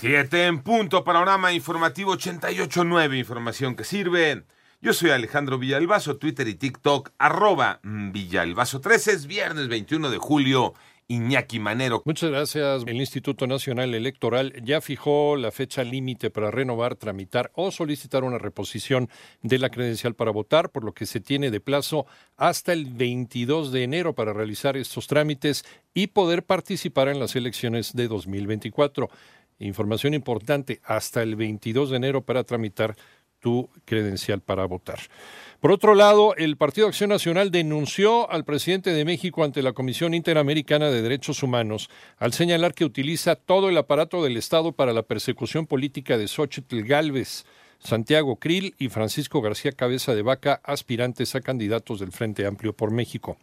Siete en punto, panorama informativo 88.9, información que sirve. Yo soy Alejandro Villalbazo, Twitter y TikTok, arroba Villalbazo 13, es viernes 21 de julio. Iñaki Manero. Muchas gracias. El Instituto Nacional Electoral ya fijó la fecha límite para renovar, tramitar o solicitar una reposición de la credencial para votar, por lo que se tiene de plazo hasta el 22 de enero para realizar estos trámites y poder participar en las elecciones de 2024. Información importante, hasta el 22 de enero para tramitar tu credencial para votar. Por otro lado, el Partido Acción Nacional denunció al presidente de México ante la Comisión Interamericana de Derechos Humanos al señalar que utiliza todo el aparato del Estado para la persecución política de Xochitl Gálvez, Santiago Krill y Francisco García Cabeza de Vaca, aspirantes a candidatos del Frente Amplio por México.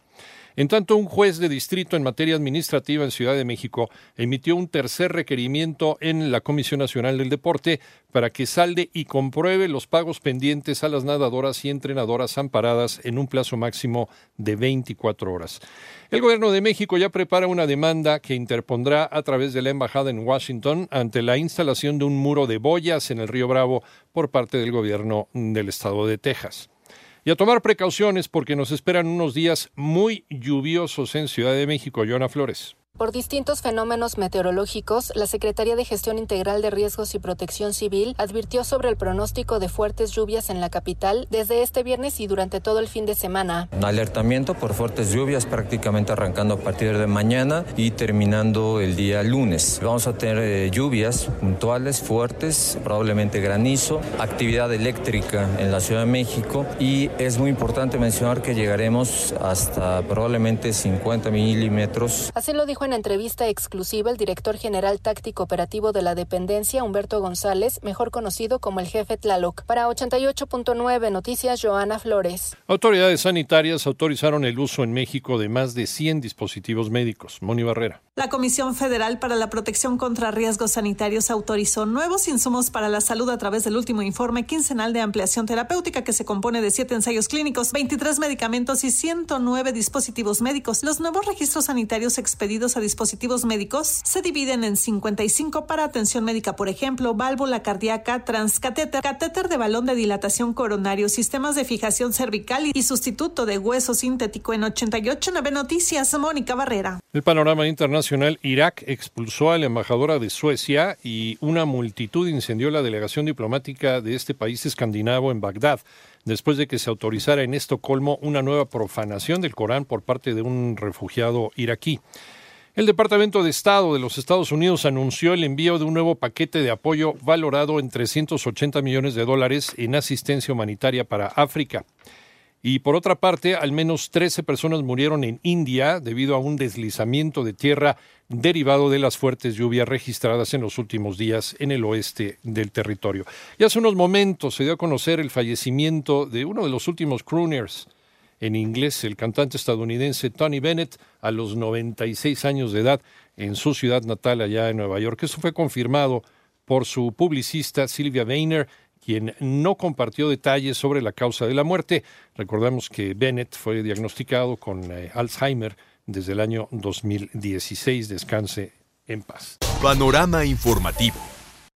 En tanto, un juez de distrito en materia administrativa en Ciudad de México emitió un tercer requerimiento en la Comisión Nacional del Deporte para que salde y compruebe los pagos pendientes a las nadadoras y entrenadoras amparadas en un plazo máximo de 24 horas. El gobierno de México ya prepara una demanda que interpondrá a través de la embajada en Washington ante la instalación de un muro de boyas en el río Bravo por parte del gobierno del estado de Texas. Y a tomar precauciones porque nos esperan unos días muy lluviosos en Ciudad de México. Joana Flores. Por distintos fenómenos meteorológicos, la Secretaría de Gestión Integral de Riesgos y Protección Civil advirtió sobre el pronóstico de fuertes lluvias en la capital desde este viernes y durante todo el fin de semana. Alertamiento por fuertes lluvias prácticamente arrancando a partir de mañana y terminando el día lunes. Vamos a tener eh, lluvias puntuales, fuertes, probablemente granizo, actividad eléctrica en la Ciudad de México y es muy importante mencionar que llegaremos hasta probablemente 50 milímetros. Así lo dijo en entrevista exclusiva el director general táctico operativo de la dependencia, Humberto González, mejor conocido como el jefe Tlaloc. Para 88.9 Noticias, Joana Flores. Autoridades sanitarias autorizaron el uso en México de más de 100 dispositivos médicos. Moni Barrera. La Comisión Federal para la Protección contra Riesgos Sanitarios autorizó nuevos insumos para la salud a través del último informe quincenal de ampliación terapéutica que se compone de siete ensayos clínicos, 23 medicamentos y 109 dispositivos médicos. Los nuevos registros sanitarios expedidos a dispositivos médicos se dividen en 55 para atención médica, por ejemplo, válvula cardíaca, transcatéter, catéter de balón de dilatación coronario, sistemas de fijación cervical y sustituto de hueso sintético en 88.9 Noticias. Mónica Barrera. El panorama internacional Irak expulsó a la embajadora de Suecia y una multitud incendió la delegación diplomática de este país escandinavo en Bagdad, después de que se autorizara en Estocolmo una nueva profanación del Corán por parte de un refugiado iraquí. El Departamento de Estado de los Estados Unidos anunció el envío de un nuevo paquete de apoyo valorado en 380 millones de dólares en asistencia humanitaria para África. Y por otra parte, al menos 13 personas murieron en India debido a un deslizamiento de tierra derivado de las fuertes lluvias registradas en los últimos días en el oeste del territorio. Y hace unos momentos se dio a conocer el fallecimiento de uno de los últimos crooners en inglés, el cantante estadounidense Tony Bennett, a los 96 años de edad, en su ciudad natal allá en Nueva York. Esto fue confirmado por su publicista Sylvia Weiner quien no compartió detalles sobre la causa de la muerte. Recordamos que Bennett fue diagnosticado con eh, Alzheimer desde el año 2016. Descanse en paz. Panorama informativo.